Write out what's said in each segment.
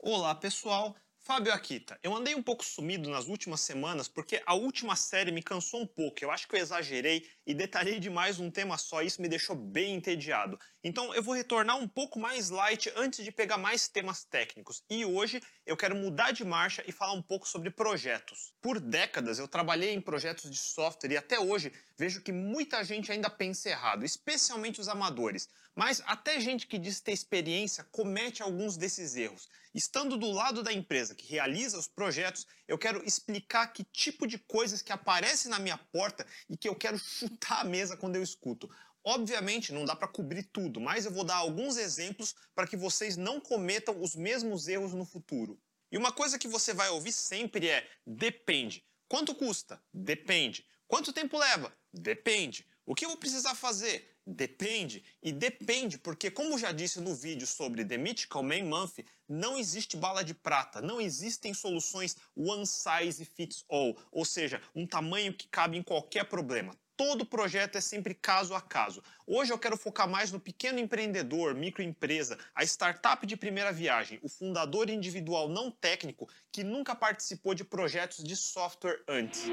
Olá pessoal, Fábio Akita. Eu andei um pouco sumido nas últimas semanas porque a última série me cansou um pouco. Eu acho que eu exagerei e detalhei demais um tema só, isso me deixou bem entediado. Então eu vou retornar um pouco mais light antes de pegar mais temas técnicos. E hoje eu quero mudar de marcha e falar um pouco sobre projetos. Por décadas eu trabalhei em projetos de software e até hoje vejo que muita gente ainda pensa errado, especialmente os amadores. Mas até gente que diz ter experiência comete alguns desses erros. Estando do lado da empresa que realiza os projetos, eu quero explicar que tipo de coisas que aparecem na minha porta e que eu quero chutar a mesa quando eu escuto. Obviamente não dá para cobrir tudo, mas eu vou dar alguns exemplos para que vocês não cometam os mesmos erros no futuro. E uma coisa que você vai ouvir sempre é depende. Quanto custa? Depende. Quanto tempo leva? Depende. O que eu vou precisar fazer? Depende. E depende porque, como já disse no vídeo sobre The Mythical Man Month, não existe bala de prata, não existem soluções one size fits all, ou seja, um tamanho que cabe em qualquer problema. Todo projeto é sempre caso a caso. Hoje eu quero focar mais no pequeno empreendedor, microempresa, a startup de primeira viagem, o fundador individual não técnico que nunca participou de projetos de software antes.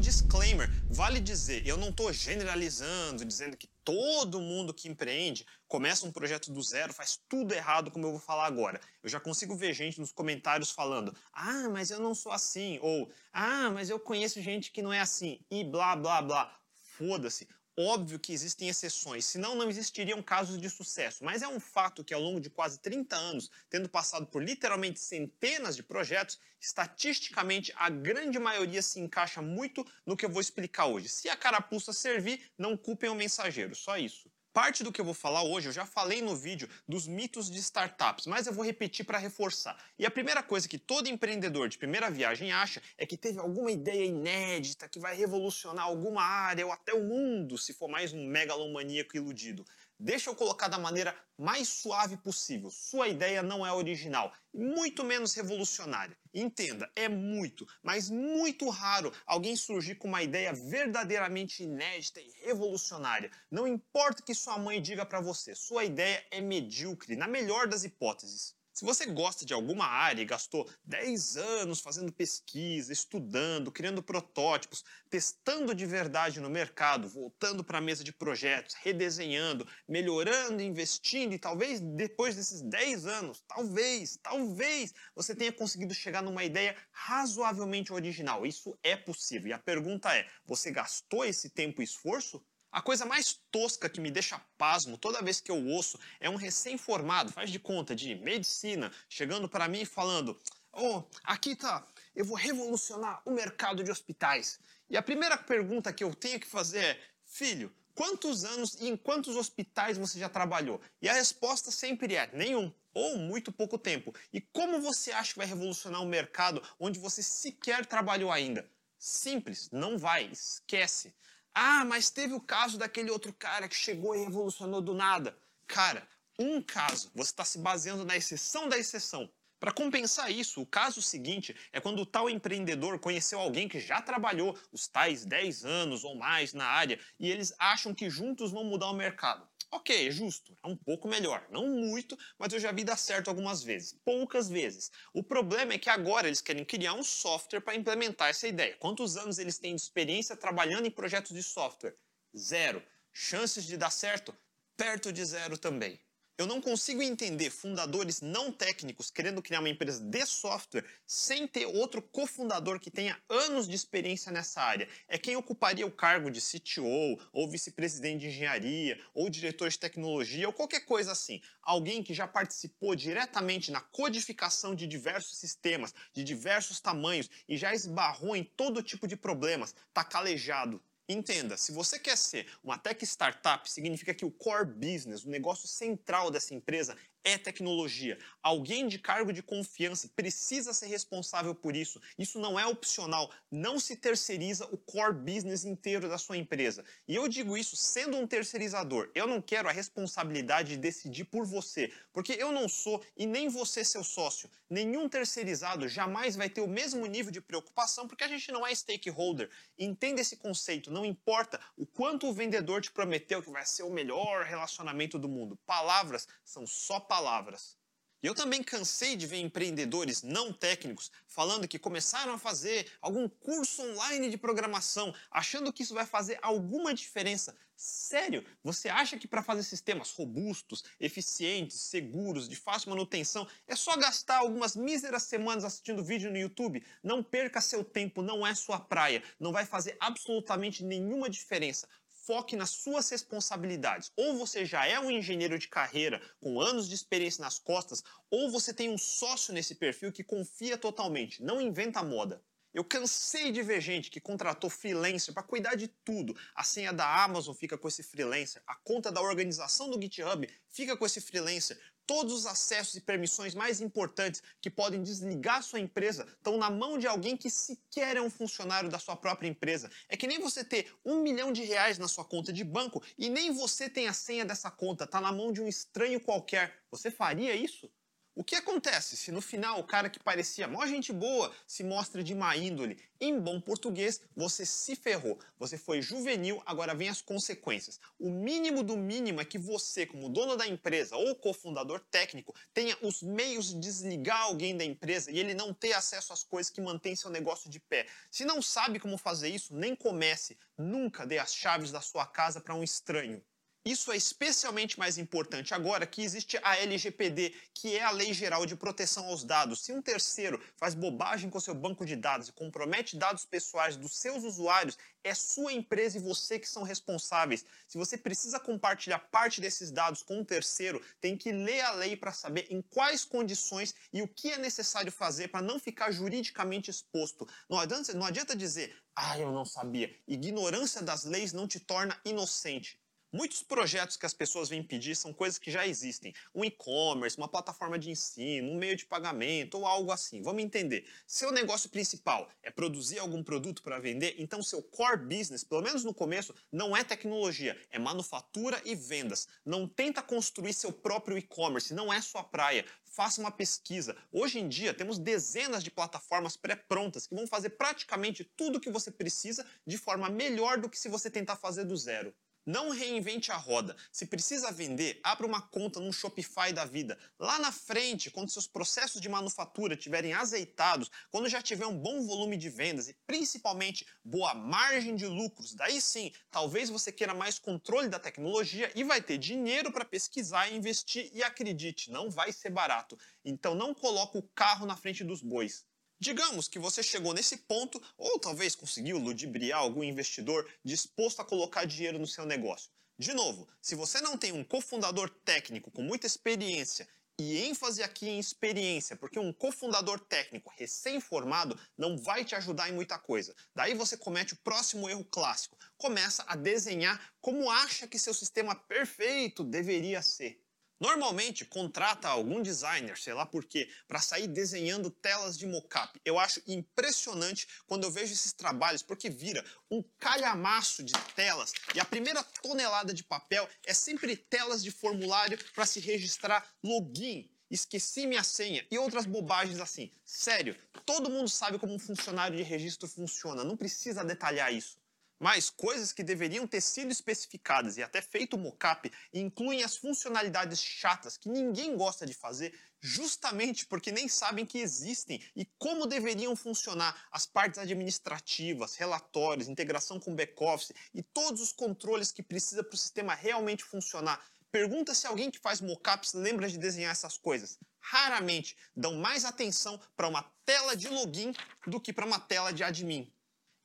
Disclaimer, vale dizer, eu não estou generalizando, dizendo que todo mundo que empreende começa um projeto do zero, faz tudo errado, como eu vou falar agora. Eu já consigo ver gente nos comentários falando: ah, mas eu não sou assim, ou ah, mas eu conheço gente que não é assim, e blá blá blá. Foda-se. Óbvio que existem exceções, senão não existiriam casos de sucesso, mas é um fato que ao longo de quase 30 anos, tendo passado por literalmente centenas de projetos, estatisticamente a grande maioria se encaixa muito no que eu vou explicar hoje. Se a carapuça servir, não culpem o mensageiro, só isso. Parte do que eu vou falar hoje eu já falei no vídeo dos mitos de startups, mas eu vou repetir para reforçar. E a primeira coisa que todo empreendedor de primeira viagem acha é que teve alguma ideia inédita que vai revolucionar alguma área ou até o mundo, se for mais um megalomaníaco iludido. Deixa eu colocar da maneira mais suave possível. Sua ideia não é original, muito menos revolucionária. Entenda, é muito, mas muito raro alguém surgir com uma ideia verdadeiramente inédita e revolucionária. Não importa o que sua mãe diga para você, sua ideia é medíocre, na melhor das hipóteses. Se você gosta de alguma área e gastou 10 anos fazendo pesquisa, estudando, criando protótipos, testando de verdade no mercado, voltando para a mesa de projetos, redesenhando, melhorando, investindo, e talvez depois desses 10 anos, talvez, talvez você tenha conseguido chegar numa ideia razoavelmente original. Isso é possível. E a pergunta é: você gastou esse tempo e esforço? A coisa mais tosca que me deixa pasmo toda vez que eu ouço é um recém-formado, faz de conta, de medicina, chegando para mim e falando: Oh, aqui tá, eu vou revolucionar o mercado de hospitais. E a primeira pergunta que eu tenho que fazer é: Filho, quantos anos e em quantos hospitais você já trabalhou? E a resposta sempre é: nenhum ou muito pouco tempo. E como você acha que vai revolucionar um mercado onde você sequer trabalhou ainda? Simples, não vai, esquece. Ah, mas teve o caso daquele outro cara que chegou e revolucionou do nada. Cara, um caso, você está se baseando na exceção da exceção. Para compensar isso, o caso seguinte é quando o tal empreendedor conheceu alguém que já trabalhou os tais 10 anos ou mais na área e eles acham que juntos vão mudar o mercado. Ok, é justo, é um pouco melhor. Não muito, mas eu já vi dar certo algumas vezes. Poucas vezes. O problema é que agora eles querem criar um software para implementar essa ideia. Quantos anos eles têm de experiência trabalhando em projetos de software? Zero. Chances de dar certo? Perto de zero também. Eu não consigo entender fundadores não técnicos querendo criar uma empresa de software sem ter outro cofundador que tenha anos de experiência nessa área. É quem ocuparia o cargo de CTO, ou vice-presidente de engenharia, ou diretor de tecnologia, ou qualquer coisa assim. Alguém que já participou diretamente na codificação de diversos sistemas, de diversos tamanhos, e já esbarrou em todo tipo de problemas, tá calejado, Entenda, se você quer ser uma tech startup, significa que o core business, o negócio central dessa empresa é tecnologia. Alguém de cargo de confiança precisa ser responsável por isso. Isso não é opcional. Não se terceiriza o core business inteiro da sua empresa. E eu digo isso sendo um terceirizador. Eu não quero a responsabilidade de decidir por você, porque eu não sou e nem você seu sócio. Nenhum terceirizado jamais vai ter o mesmo nível de preocupação, porque a gente não é stakeholder. Entenda esse conceito. Não importa o quanto o vendedor te prometeu que vai ser o melhor relacionamento do mundo. Palavras são só palavras. Eu também cansei de ver empreendedores não técnicos falando que começaram a fazer algum curso online de programação, achando que isso vai fazer alguma diferença. Sério? Você acha que para fazer sistemas robustos, eficientes, seguros, de fácil manutenção, é só gastar algumas míseras semanas assistindo vídeo no YouTube? Não perca seu tempo, não é sua praia, não vai fazer absolutamente nenhuma diferença foque nas suas responsabilidades. Ou você já é um engenheiro de carreira com anos de experiência nas costas, ou você tem um sócio nesse perfil que confia totalmente, não inventa moda. Eu cansei de ver gente que contratou freelancer para cuidar de tudo. A senha da Amazon fica com esse freelancer, a conta da organização do GitHub fica com esse freelancer. Todos os acessos e permissões mais importantes que podem desligar sua empresa estão na mão de alguém que sequer é um funcionário da sua própria empresa. É que nem você ter um milhão de reais na sua conta de banco e nem você tem a senha dessa conta, está na mão de um estranho qualquer. Você faria isso? O que acontece se no final o cara que parecia mó gente boa se mostra de má índole? Em bom português, você se ferrou. Você foi juvenil, agora vem as consequências. O mínimo do mínimo é que você, como dono da empresa ou cofundador técnico, tenha os meios de desligar alguém da empresa e ele não ter acesso às coisas que mantêm seu negócio de pé. Se não sabe como fazer isso, nem comece. Nunca dê as chaves da sua casa para um estranho. Isso é especialmente mais importante agora que existe a LGPD, que é a Lei Geral de Proteção aos Dados. Se um terceiro faz bobagem com seu banco de dados e compromete dados pessoais dos seus usuários, é sua empresa e você que são responsáveis. Se você precisa compartilhar parte desses dados com um terceiro, tem que ler a lei para saber em quais condições e o que é necessário fazer para não ficar juridicamente exposto. Não adianta, não adianta dizer, ah, eu não sabia. Ignorância das leis não te torna inocente. Muitos projetos que as pessoas vêm pedir são coisas que já existem. Um e-commerce, uma plataforma de ensino, um meio de pagamento ou algo assim. Vamos entender. Seu negócio principal é produzir algum produto para vender, então seu core business, pelo menos no começo, não é tecnologia, é manufatura e vendas. Não tenta construir seu próprio e-commerce, não é sua praia. Faça uma pesquisa. Hoje em dia temos dezenas de plataformas pré-prontas que vão fazer praticamente tudo o que você precisa de forma melhor do que se você tentar fazer do zero. Não reinvente a roda. Se precisa vender, abra uma conta num Shopify da vida. Lá na frente, quando seus processos de manufatura estiverem azeitados, quando já tiver um bom volume de vendas e principalmente boa margem de lucros, daí sim, talvez você queira mais controle da tecnologia e vai ter dinheiro para pesquisar e investir. E acredite, não vai ser barato. Então não coloque o carro na frente dos bois. Digamos que você chegou nesse ponto, ou talvez conseguiu ludibriar algum investidor disposto a colocar dinheiro no seu negócio. De novo, se você não tem um cofundador técnico com muita experiência e ênfase aqui em experiência, porque um cofundador técnico recém-formado não vai te ajudar em muita coisa. Daí você comete o próximo erro clássico. Começa a desenhar como acha que seu sistema perfeito deveria ser. Normalmente contrata algum designer, sei lá por quê, para sair desenhando telas de mockup. Eu acho impressionante quando eu vejo esses trabalhos, porque vira um calhamaço de telas e a primeira tonelada de papel é sempre telas de formulário para se registrar login. Esqueci minha senha e outras bobagens assim. Sério, todo mundo sabe como um funcionário de registro funciona, não precisa detalhar isso. Mas coisas que deveriam ter sido especificadas e até feito mockup incluem as funcionalidades chatas que ninguém gosta de fazer, justamente porque nem sabem que existem e como deveriam funcionar as partes administrativas, relatórios, integração com back-office e todos os controles que precisa para o sistema realmente funcionar. Pergunta se alguém que faz mockups lembra de desenhar essas coisas. Raramente dão mais atenção para uma tela de login do que para uma tela de admin.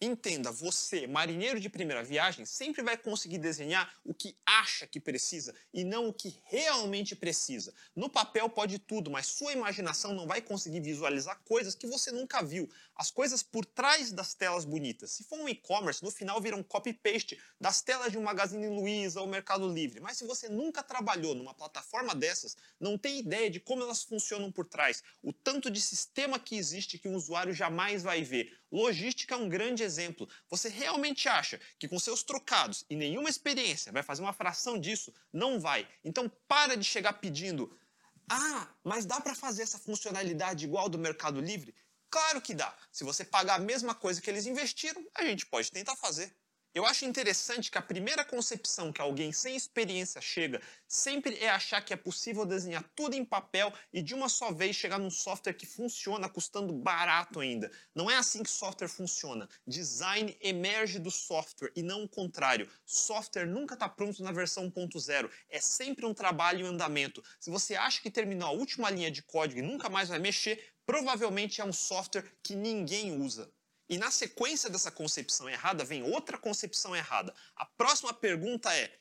Entenda, você, marinheiro de primeira viagem, sempre vai conseguir desenhar o que acha que precisa e não o que realmente precisa. No papel pode tudo, mas sua imaginação não vai conseguir visualizar coisas que você nunca viu. As coisas por trás das telas bonitas. Se for um e-commerce, no final viram copy-paste das telas de um Magazine Luiza ou Mercado Livre. Mas se você nunca trabalhou numa plataforma dessas, não tem ideia de como elas funcionam por trás, o tanto de sistema que existe que um usuário jamais vai ver. Logística é um grande exemplo. Você realmente acha que com seus trocados e nenhuma experiência vai fazer uma fração disso? Não vai. Então para de chegar pedindo: "Ah, mas dá para fazer essa funcionalidade igual do Mercado Livre?" Claro que dá. Se você pagar a mesma coisa que eles investiram, a gente pode tentar fazer. Eu acho interessante que a primeira concepção que alguém sem experiência chega sempre é achar que é possível desenhar tudo em papel e de uma só vez chegar num software que funciona custando barato ainda. Não é assim que software funciona. Design emerge do software e não o contrário. Software nunca está pronto na versão 1.0. É sempre um trabalho em andamento. Se você acha que terminou a última linha de código e nunca mais vai mexer, provavelmente é um software que ninguém usa. E na sequência dessa concepção errada vem outra concepção errada. A próxima pergunta é: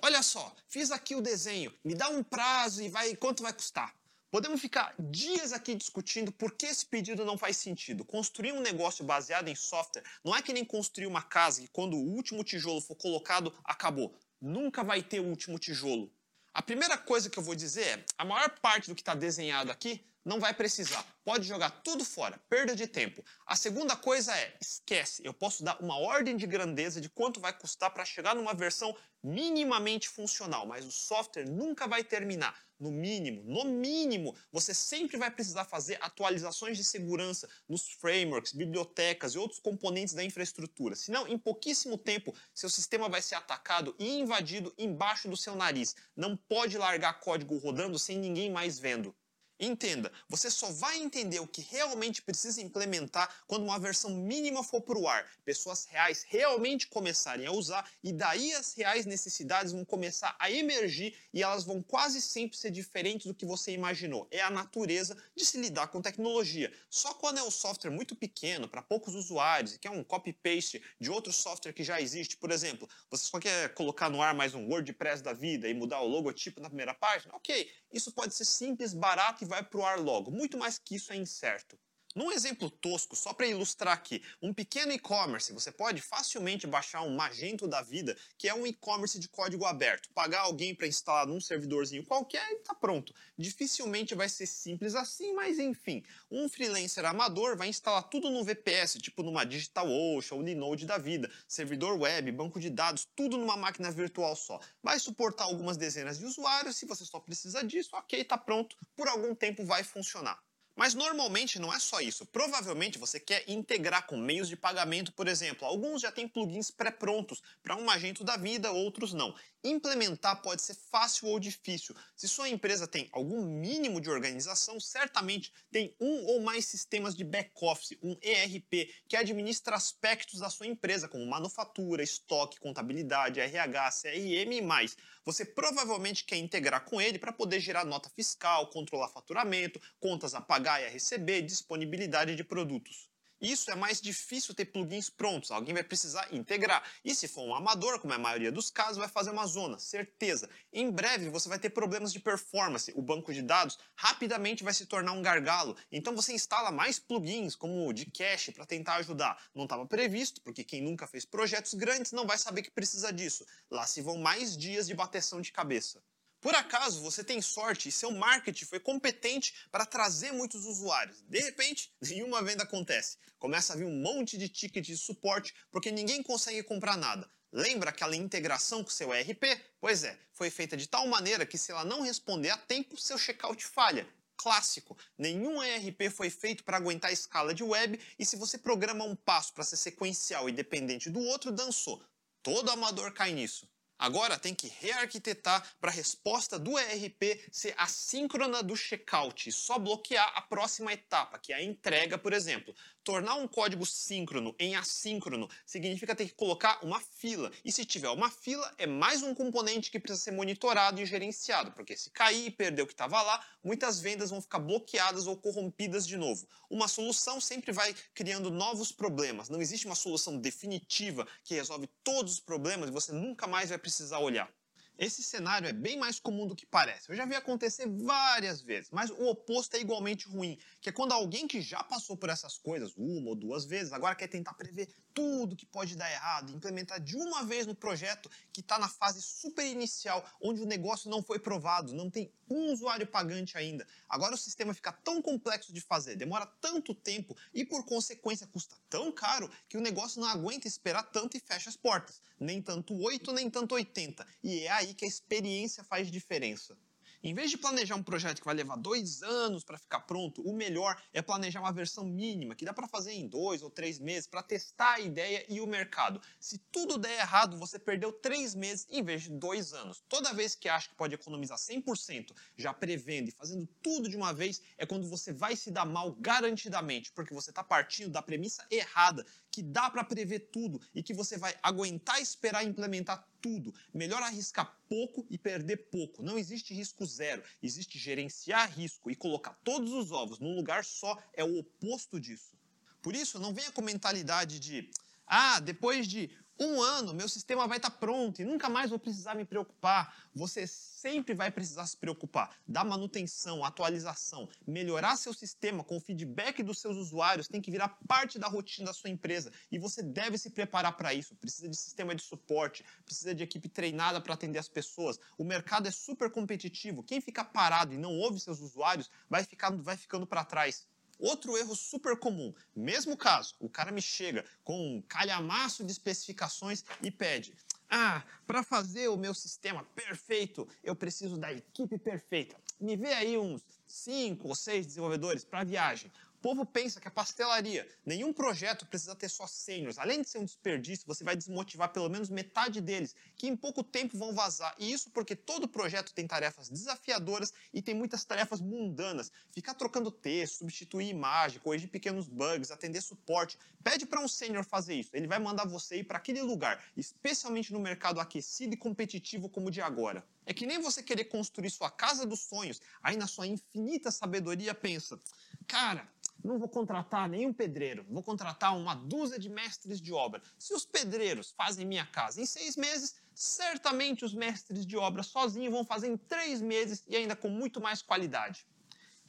Olha só, fiz aqui o desenho, me dá um prazo e vai quanto vai custar? Podemos ficar dias aqui discutindo por que esse pedido não faz sentido. Construir um negócio baseado em software não é que nem construir uma casa que quando o último tijolo for colocado, acabou. Nunca vai ter o último tijolo. A primeira coisa que eu vou dizer é, a maior parte do que está desenhado aqui não vai precisar. Pode jogar tudo fora, perda de tempo. A segunda coisa é, esquece, eu posso dar uma ordem de grandeza de quanto vai custar para chegar numa versão minimamente funcional, mas o software nunca vai terminar. No mínimo, no mínimo, você sempre vai precisar fazer atualizações de segurança nos frameworks, bibliotecas e outros componentes da infraestrutura. Senão, em pouquíssimo tempo, seu sistema vai ser atacado e invadido embaixo do seu nariz. Não pode largar código rodando sem ninguém mais vendo. Entenda, você só vai entender o que realmente precisa implementar quando uma versão mínima for para o ar, pessoas reais realmente começarem a usar e daí as reais necessidades vão começar a emergir e elas vão quase sempre ser diferentes do que você imaginou. É a natureza de se lidar com tecnologia. Só quando é um software muito pequeno, para poucos usuários, que é um copy-paste de outro software que já existe, por exemplo, você só quer colocar no ar mais um WordPress da vida e mudar o logotipo na primeira página, ok, isso pode ser simples, barato e vai para o ar logo. Muito mais que isso é incerto. Num exemplo tosco, só para ilustrar aqui, um pequeno e-commerce, você pode facilmente baixar um Magento da vida, que é um e-commerce de código aberto, pagar alguém para instalar num servidorzinho qualquer e tá pronto. Dificilmente vai ser simples assim, mas enfim, um freelancer amador vai instalar tudo no VPS, tipo numa DigitalOcean ou Linode da vida, servidor web, banco de dados, tudo numa máquina virtual só. Vai suportar algumas dezenas de usuários, se você só precisa disso, ok, tá pronto, por algum tempo vai funcionar. Mas normalmente não é só isso. Provavelmente você quer integrar com meios de pagamento, por exemplo. Alguns já têm plugins pré-prontos para um Magento da vida, outros não. Implementar pode ser fácil ou difícil. Se sua empresa tem algum mínimo de organização, certamente tem um ou mais sistemas de back-office, um ERP, que administra aspectos da sua empresa, como manufatura, estoque, contabilidade, RH, CRM e mais. Você provavelmente quer integrar com ele para poder gerar nota fiscal, controlar faturamento, contas a e a receber, disponibilidade de produtos. Isso é mais difícil ter plugins prontos, alguém vai precisar integrar. E se for um amador, como é a maioria dos casos, vai fazer uma zona, certeza. Em breve você vai ter problemas de performance, o banco de dados rapidamente vai se tornar um gargalo. Então você instala mais plugins, como o de cache, para tentar ajudar. Não estava previsto, porque quem nunca fez projetos grandes não vai saber que precisa disso. Lá se vão mais dias de bateção de cabeça. Por acaso você tem sorte e seu marketing foi competente para trazer muitos usuários. De repente, nenhuma venda acontece. Começa a vir um monte de ticket de suporte porque ninguém consegue comprar nada. Lembra aquela integração com seu ERP? Pois é, foi feita de tal maneira que se ela não responder a tempo, seu checkout falha. Clássico. Nenhum ERP foi feito para aguentar a escala de web e se você programa um passo para ser sequencial e dependente do outro, dançou. Todo amador cai nisso. Agora tem que rearquitetar para a resposta do ERP ser assíncrona do checkout e só bloquear a próxima etapa, que é a entrega, por exemplo. Tornar um código síncrono em assíncrono significa ter que colocar uma fila. E se tiver uma fila, é mais um componente que precisa ser monitorado e gerenciado, porque se cair e perder o que estava lá, muitas vendas vão ficar bloqueadas ou corrompidas de novo. Uma solução sempre vai criando novos problemas. Não existe uma solução definitiva que resolve todos os problemas e você nunca mais vai precisar olhar. Esse cenário é bem mais comum do que parece. Eu já vi acontecer várias vezes, mas o oposto é igualmente ruim, que é quando alguém que já passou por essas coisas uma ou duas vezes, agora quer tentar prever tudo que pode dar errado, implementar de uma vez no projeto que está na fase super inicial, onde o negócio não foi provado, não tem um usuário pagante ainda. Agora o sistema fica tão complexo de fazer, demora tanto tempo e por consequência custa tão caro que o negócio não aguenta esperar tanto e fecha as portas. Nem tanto 8, nem tanto 80. E é aí que a experiência faz diferença. Em vez de planejar um projeto que vai levar dois anos para ficar pronto, o melhor é planejar uma versão mínima, que dá para fazer em dois ou três meses, para testar a ideia e o mercado. Se tudo der errado, você perdeu três meses em vez de dois anos. Toda vez que acha que pode economizar 100%, já prevendo e fazendo tudo de uma vez, é quando você vai se dar mal garantidamente, porque você está partindo da premissa errada, que dá para prever tudo e que você vai aguentar esperar implementar tudo. Melhor arriscar pouco e perder pouco. Não existe risco zero, existe gerenciar risco e colocar todos os ovos num lugar só é o oposto disso. Por isso, não venha com mentalidade de ah, depois de um ano, meu sistema vai estar tá pronto e nunca mais vou precisar me preocupar. Você sempre vai precisar se preocupar, dar manutenção, atualização, melhorar seu sistema com o feedback dos seus usuários tem que virar parte da rotina da sua empresa e você deve se preparar para isso. Precisa de sistema de suporte, precisa de equipe treinada para atender as pessoas. O mercado é super competitivo. Quem fica parado e não ouve seus usuários vai, ficar, vai ficando para trás. Outro erro super comum, mesmo caso, o cara me chega com um calhamaço de especificações e pede: Ah, para fazer o meu sistema perfeito, eu preciso da equipe perfeita. Me vê aí uns cinco ou seis desenvolvedores para viagem. O povo pensa que é pastelaria. Nenhum projeto precisa ter só sêniores. Além de ser um desperdício, você vai desmotivar pelo menos metade deles, que em pouco tempo vão vazar. E isso porque todo projeto tem tarefas desafiadoras e tem muitas tarefas mundanas. Ficar trocando texto, substituir imagem, corrigir pequenos bugs, atender suporte. Pede para um sênior fazer isso. Ele vai mandar você ir para aquele lugar, especialmente no mercado aquecido e competitivo como o de agora. É que nem você querer construir sua casa dos sonhos, aí na sua infinita sabedoria pensa, cara, não vou contratar nenhum pedreiro, vou contratar uma dúzia de mestres de obra. Se os pedreiros fazem minha casa em seis meses, certamente os mestres de obra sozinhos vão fazer em três meses e ainda com muito mais qualidade.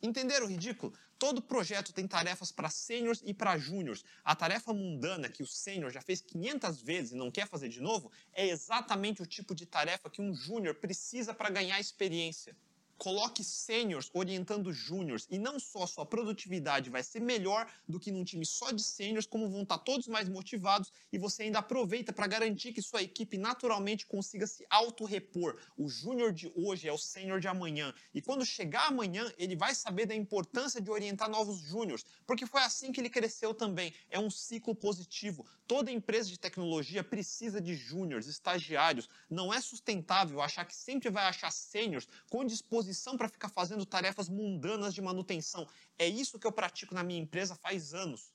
Entenderam o ridículo? Todo projeto tem tarefas para sêniors e para júniors. A tarefa mundana que o sênior já fez 500 vezes e não quer fazer de novo é exatamente o tipo de tarefa que um júnior precisa para ganhar experiência coloque sêniors orientando júniors e não só sua produtividade vai ser melhor do que num time só de sêniors, como vão estar todos mais motivados e você ainda aproveita para garantir que sua equipe naturalmente consiga se auto-repor. O júnior de hoje é o sênior de amanhã e quando chegar amanhã ele vai saber da importância de orientar novos júniors, porque foi assim que ele cresceu também. É um ciclo positivo. Toda empresa de tecnologia precisa de júniors, estagiários. Não é sustentável achar que sempre vai achar sêniors com disposição disposição para ficar fazendo tarefas mundanas de manutenção. É isso que eu pratico na minha empresa faz anos.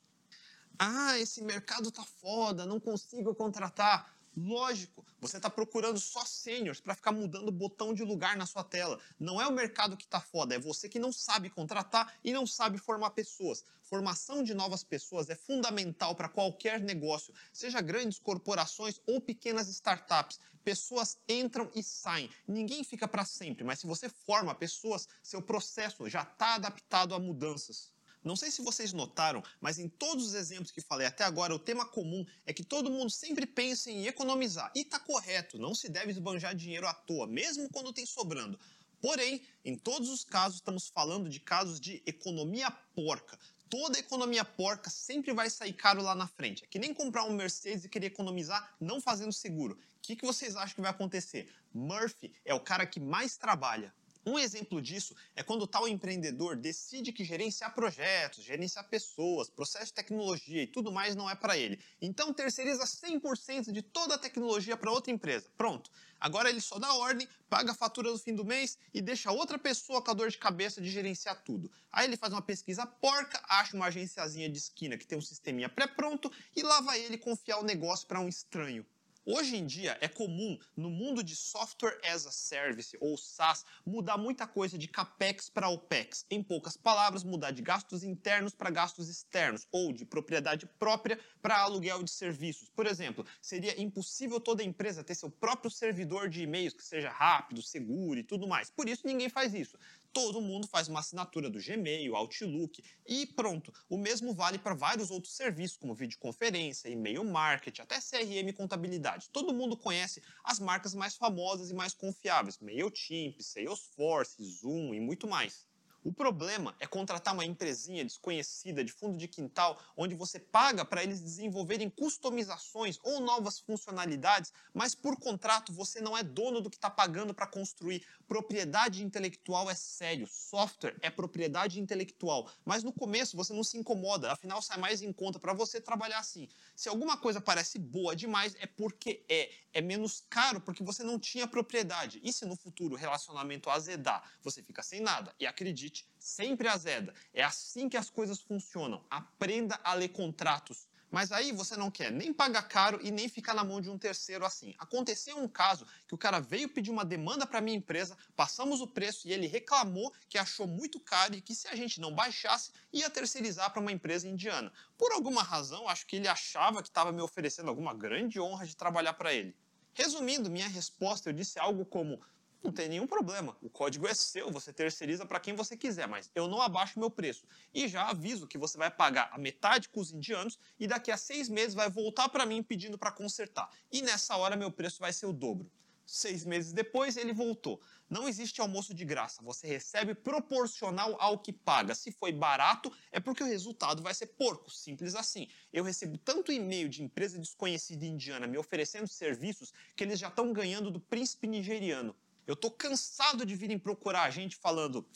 Ah, esse mercado tá foda, não consigo contratar. Lógico, você está procurando só sêniors para ficar mudando o botão de lugar na sua tela. Não é o mercado que está foda, é você que não sabe contratar e não sabe formar pessoas. Formação de novas pessoas é fundamental para qualquer negócio, seja grandes corporações ou pequenas startups. Pessoas entram e saem. Ninguém fica para sempre, mas se você forma pessoas, seu processo já está adaptado a mudanças. Não sei se vocês notaram, mas em todos os exemplos que falei até agora, o tema comum é que todo mundo sempre pensa em economizar. E está correto, não se deve esbanjar dinheiro à toa, mesmo quando tem sobrando. Porém, em todos os casos, estamos falando de casos de economia porca. Toda economia porca sempre vai sair caro lá na frente. É que nem comprar um Mercedes e querer economizar não fazendo seguro. O que, que vocês acham que vai acontecer? Murphy é o cara que mais trabalha Um exemplo disso é quando tal empreendedor decide que gerenciar projetos, gerenciar pessoas, processo de tecnologia e tudo mais não é para ele. Então terceiriza 100% de toda a tecnologia para outra empresa. Pronto. Agora ele só dá ordem, paga a fatura no fim do mês e deixa outra pessoa com a dor de cabeça de gerenciar tudo. Aí ele faz uma pesquisa porca, acha uma agenciazinha de esquina que tem um sisteminha pré-pronto e lá vai ele confiar o negócio para um estranho. Hoje em dia é comum no mundo de software as a service ou SaaS mudar muita coisa de capex para opex. Em poucas palavras, mudar de gastos internos para gastos externos ou de propriedade própria para aluguel de serviços. Por exemplo, seria impossível toda empresa ter seu próprio servidor de e-mails que seja rápido, seguro e tudo mais. Por isso ninguém faz isso todo mundo faz uma assinatura do Gmail, Outlook e pronto. O mesmo vale para vários outros serviços, como videoconferência, e-mail marketing, até CRM contabilidade. Todo mundo conhece as marcas mais famosas e mais confiáveis, MailChimp, Salesforce, Zoom e muito mais. O problema é contratar uma empresinha desconhecida de fundo de quintal, onde você paga para eles desenvolverem customizações ou novas funcionalidades, mas por contrato você não é dono do que está pagando para construir. Propriedade intelectual é sério, software é propriedade intelectual, mas no começo você não se incomoda, afinal sai mais em conta para você trabalhar assim. Se alguma coisa parece boa demais, é porque é. É menos caro porque você não tinha propriedade. E se no futuro o relacionamento azedar, você fica sem nada. E acredite, sempre azeda. É assim que as coisas funcionam. Aprenda a ler contratos. Mas aí você não quer nem pagar caro e nem ficar na mão de um terceiro assim. Aconteceu um caso que o cara veio pedir uma demanda para minha empresa, passamos o preço e ele reclamou que achou muito caro e que se a gente não baixasse, ia terceirizar para uma empresa indiana. Por alguma razão, acho que ele achava que estava me oferecendo alguma grande honra de trabalhar para ele. Resumindo, minha resposta, eu disse algo como: não tem nenhum problema. O código é seu, você terceiriza para quem você quiser, mas eu não abaixo meu preço. E já aviso que você vai pagar a metade com os indianos e daqui a seis meses vai voltar para mim pedindo para consertar. E nessa hora meu preço vai ser o dobro. Seis meses depois ele voltou. Não existe almoço de graça, você recebe proporcional ao que paga. Se foi barato, é porque o resultado vai ser porco, simples assim. Eu recebo tanto e-mail de empresa desconhecida indiana me oferecendo serviços que eles já estão ganhando do príncipe nigeriano. Eu tô cansado de virem procurar a gente falando: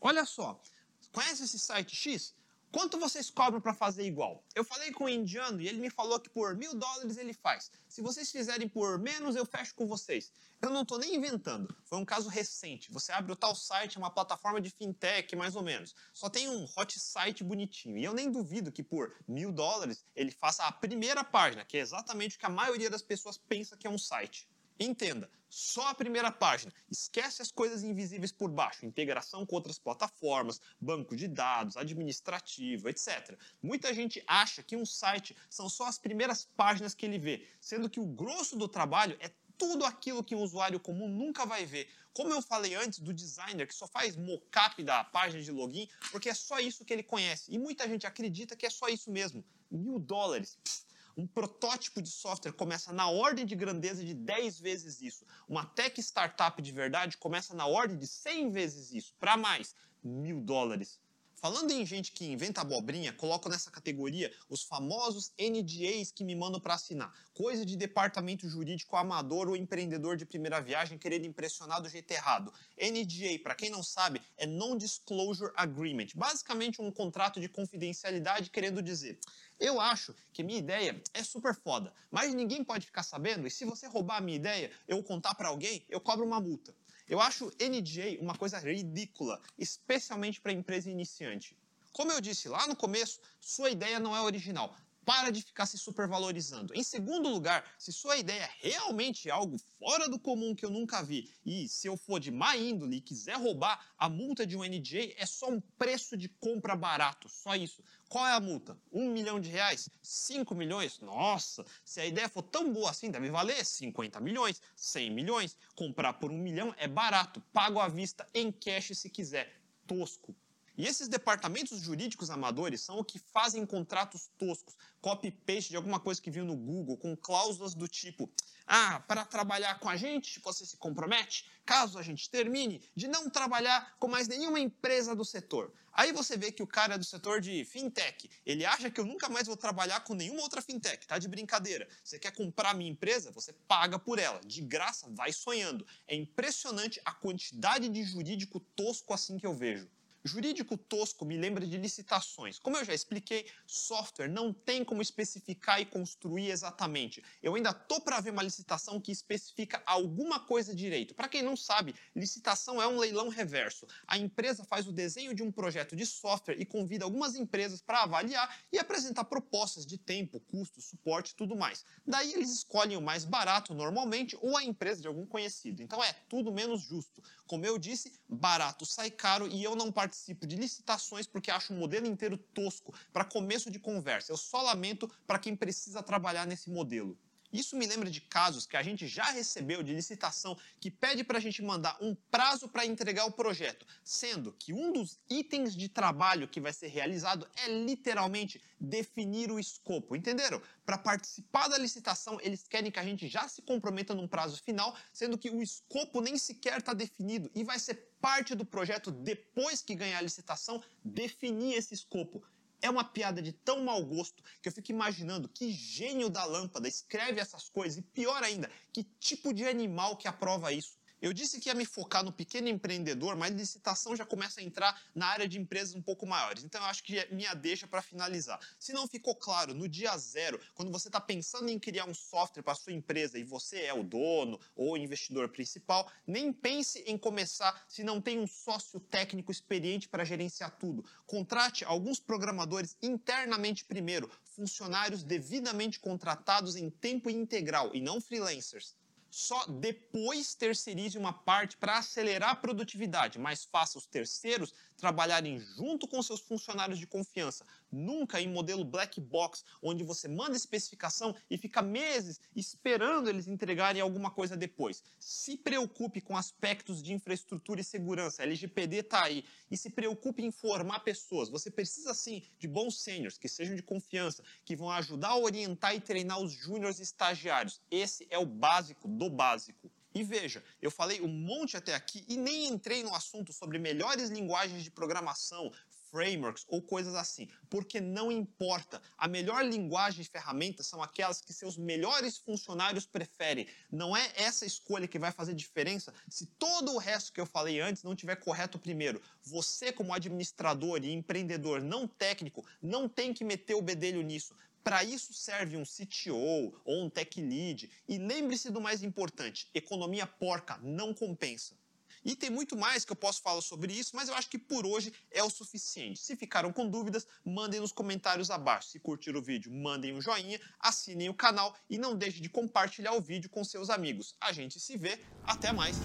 olha só, conhece esse site X? Quanto vocês cobram para fazer igual? Eu falei com o indiano e ele me falou que por mil dólares ele faz. Se vocês fizerem por menos, eu fecho com vocês. Eu não estou nem inventando. Foi um caso recente. Você abre o tal site, é uma plataforma de fintech, mais ou menos. Só tem um hot site bonitinho. E eu nem duvido que por mil dólares ele faça a primeira página, que é exatamente o que a maioria das pessoas pensa que é um site. Entenda, só a primeira página. Esquece as coisas invisíveis por baixo, integração com outras plataformas, banco de dados, administrativo, etc. Muita gente acha que um site são só as primeiras páginas que ele vê, sendo que o grosso do trabalho é tudo aquilo que um usuário comum nunca vai ver. Como eu falei antes do designer que só faz mockup da página de login, porque é só isso que ele conhece. E muita gente acredita que é só isso mesmo. Mil dólares. Pff um protótipo de software começa na ordem de grandeza de 10 vezes isso. Uma tech startup de verdade começa na ordem de 100 vezes isso. Para mais, mil dólares. Falando em gente que inventa abobrinha, coloco nessa categoria os famosos NDAs que me mandam para assinar. Coisa de departamento jurídico amador ou empreendedor de primeira viagem querendo impressionar do jeito errado. NDA, para quem não sabe, é Non-Disclosure Agreement. Basicamente um contrato de confidencialidade querendo dizer eu acho que minha ideia é super foda, mas ninguém pode ficar sabendo e se você roubar a minha ideia, eu contar para alguém, eu cobro uma multa. Eu acho NDA uma coisa ridícula, especialmente para empresa iniciante. Como eu disse lá no começo, sua ideia não é original. Para de ficar se supervalorizando. Em segundo lugar, se sua ideia realmente é algo fora do comum que eu nunca vi, e se eu for de má índole e quiser roubar, a multa de um NDA é só um preço de compra barato, só isso. Qual é a multa? Um milhão de reais? Cinco milhões? Nossa, se a ideia for tão boa assim, deve valer 50 milhões, 100 milhões. Comprar por um milhão é barato, pago à vista em cash se quiser. Tosco. E esses departamentos jurídicos amadores são o que fazem contratos toscos, copy-paste de alguma coisa que viu no Google, com cláusulas do tipo: ah, para trabalhar com a gente, você se compromete, caso a gente termine, de não trabalhar com mais nenhuma empresa do setor. Aí você vê que o cara é do setor de fintech, ele acha que eu nunca mais vou trabalhar com nenhuma outra fintech, tá de brincadeira. Você quer comprar minha empresa? Você paga por ela, de graça, vai sonhando. É impressionante a quantidade de jurídico tosco assim que eu vejo. Jurídico tosco me lembra de licitações. Como eu já expliquei, software não tem como especificar e construir exatamente. Eu ainda tô para ver uma licitação que especifica alguma coisa direito. Para quem não sabe, licitação é um leilão reverso. A empresa faz o desenho de um projeto de software e convida algumas empresas para avaliar e apresentar propostas de tempo, custo, suporte e tudo mais. Daí eles escolhem o mais barato normalmente ou a empresa de algum conhecido. Então é tudo menos justo. Como eu disse, barato sai caro e eu não participo de licitações porque acho o modelo inteiro tosco para começo de conversa. Eu só lamento para quem precisa trabalhar nesse modelo. Isso me lembra de casos que a gente já recebeu de licitação que pede para a gente mandar um prazo para entregar o projeto, sendo que um dos itens de trabalho que vai ser realizado é literalmente definir o escopo. Entenderam? Para participar da licitação, eles querem que a gente já se comprometa num prazo final, sendo que o escopo nem sequer está definido e vai ser parte do projeto depois que ganhar a licitação definir esse escopo é uma piada de tão mau gosto que eu fico imaginando que gênio da lâmpada escreve essas coisas e pior ainda, que tipo de animal que aprova isso. Eu disse que ia me focar no pequeno empreendedor, mas licitação já começa a entrar na área de empresas um pouco maiores. Então eu acho que é minha deixa para finalizar. Se não ficou claro, no dia zero, quando você está pensando em criar um software para sua empresa e você é o dono ou investidor principal, nem pense em começar se não tem um sócio técnico experiente para gerenciar tudo. Contrate alguns programadores internamente primeiro, funcionários devidamente contratados em tempo integral e não freelancers só depois terceirize uma parte para acelerar a produtividade, mas faça os terceiros trabalharem junto com seus funcionários de confiança, nunca em modelo black box, onde você manda especificação e fica meses esperando eles entregarem alguma coisa depois. Se preocupe com aspectos de infraestrutura e segurança, LGPD está aí, e se preocupe em formar pessoas. Você precisa sim de bons sêniors que sejam de confiança, que vão ajudar a orientar e treinar os júniores e estagiários. Esse é o básico do básico. E veja, eu falei um monte até aqui e nem entrei no assunto sobre melhores linguagens de programação, frameworks ou coisas assim, porque não importa. A melhor linguagem e ferramentas são aquelas que seus melhores funcionários preferem. Não é essa escolha que vai fazer diferença se todo o resto que eu falei antes não tiver correto primeiro. Você, como administrador e empreendedor não técnico, não tem que meter o bedelho nisso. Para isso serve um CTO ou um tech lead. E lembre-se do mais importante: economia porca não compensa. E tem muito mais que eu posso falar sobre isso, mas eu acho que por hoje é o suficiente. Se ficaram com dúvidas, mandem nos comentários abaixo. Se curtiram o vídeo, mandem um joinha, assinem o canal e não deixe de compartilhar o vídeo com seus amigos. A gente se vê, até mais!